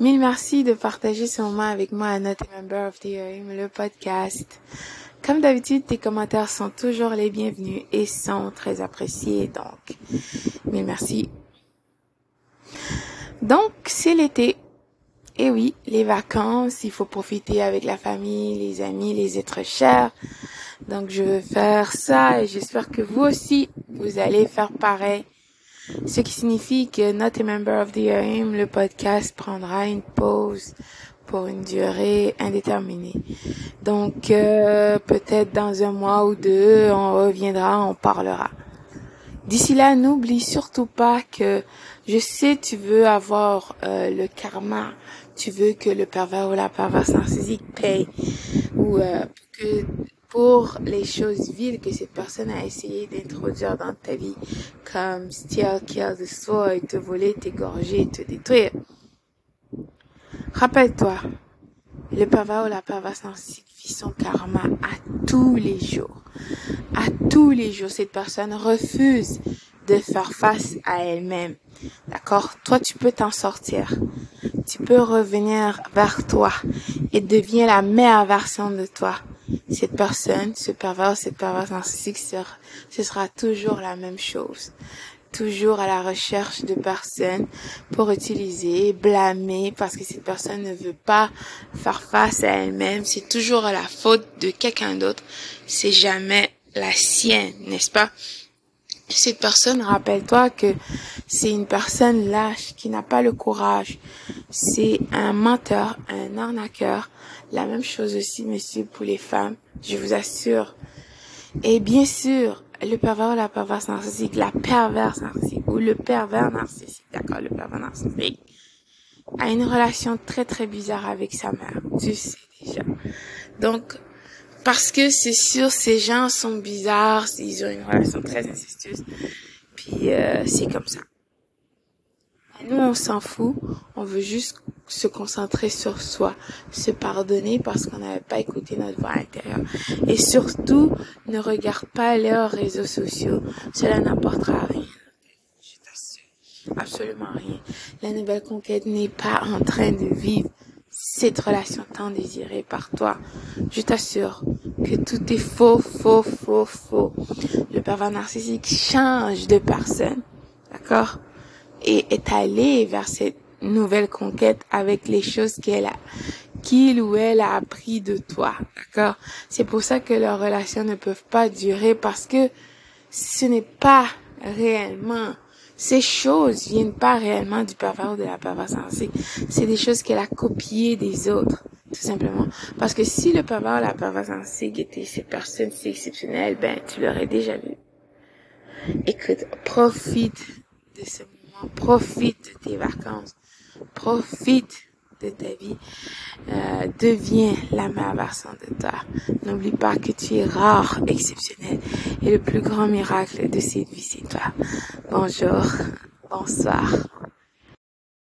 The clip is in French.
Mille merci de partager ce moment avec moi à notre Member of the Year, le podcast. Comme d'habitude, tes commentaires sont toujours les bienvenus et sont très appréciés, donc mille merci. Donc, c'est l'été. Et oui, les vacances, il faut profiter avec la famille, les amis, les êtres chers. Donc, je vais faire ça et j'espère que vous aussi, vous allez faire pareil. Ce qui signifie que Not a Member of the Year, le podcast prendra une pause pour une durée indéterminée. Donc euh, peut-être dans un mois ou deux, on reviendra, on parlera. D'ici là, n'oublie surtout pas que je sais tu veux avoir euh, le karma, tu veux que le pervers ou la perverse narcissique paye ou euh, que pour les choses viles que cette personne a essayé d'introduire dans ta vie, comme steal, kill, destroy, te voler, t'égorger, te détruire. Rappelle-toi, le pervers ou la narcissique vit son karma à tous les jours. À tous les jours, cette personne refuse de faire face à elle-même. D'accord? Toi, tu peux t'en sortir. Tu peux revenir vers toi et devenir la meilleure version de toi. Cette personne, ce pervers, cette perverse narcissique, ce sera toujours la même chose toujours à la recherche de personnes pour utiliser, blâmer parce que cette personne ne veut pas faire face à elle-même. C'est toujours la faute de quelqu'un d'autre. C'est jamais la sienne, n'est-ce pas? Cette personne, rappelle-toi que c'est une personne lâche qui n'a pas le courage. C'est un menteur, un arnaqueur. La même chose aussi, monsieur, pour les femmes. Je vous assure. Et bien sûr, le pervers ou la perverse narcissique, la perverse narcissique ou le pervers narcissique, d'accord, le pervers narcissique, a une relation très très bizarre avec sa mère. Tu sais déjà. Donc, parce que c'est sûr, ces gens sont bizarres, ils ont une relation très incestueuse, puis euh, c'est comme ça. Nous, on s'en fout, on veut juste se concentrer sur soi, se pardonner parce qu'on n'avait pas écouté notre voix intérieure. Et surtout, ne regarde pas leurs réseaux sociaux. Cela n'apportera rien. Je t'assure. Absolument rien. La nouvelle conquête n'est pas en train de vivre cette relation tant désirée par toi. Je t'assure que tout est faux, faux, faux, faux. Le pervers narcissique change de personne. D'accord? Et est allé vers cette nouvelle conquête avec les choses qu'elle a, qu'il ou elle a appris de toi. D'accord? C'est pour ça que leurs relations ne peuvent pas durer parce que ce n'est pas réellement ces choses viennent pas réellement du pervers ou de la perverse narcissique. C'est des choses qu'elle a copiées des autres, tout simplement. Parce que si le pervers ou la perverse narcissique était cette personne si exceptionnelle, ben, tu l'aurais déjà vu. Écoute, profite de ce moment, profite de tes vacances, profite de ta vie, euh, la meilleure version de toi. N'oublie pas que tu es rare, exceptionnel, et le plus grand miracle de cette vie, c'est toi. Bonjour, bonsoir,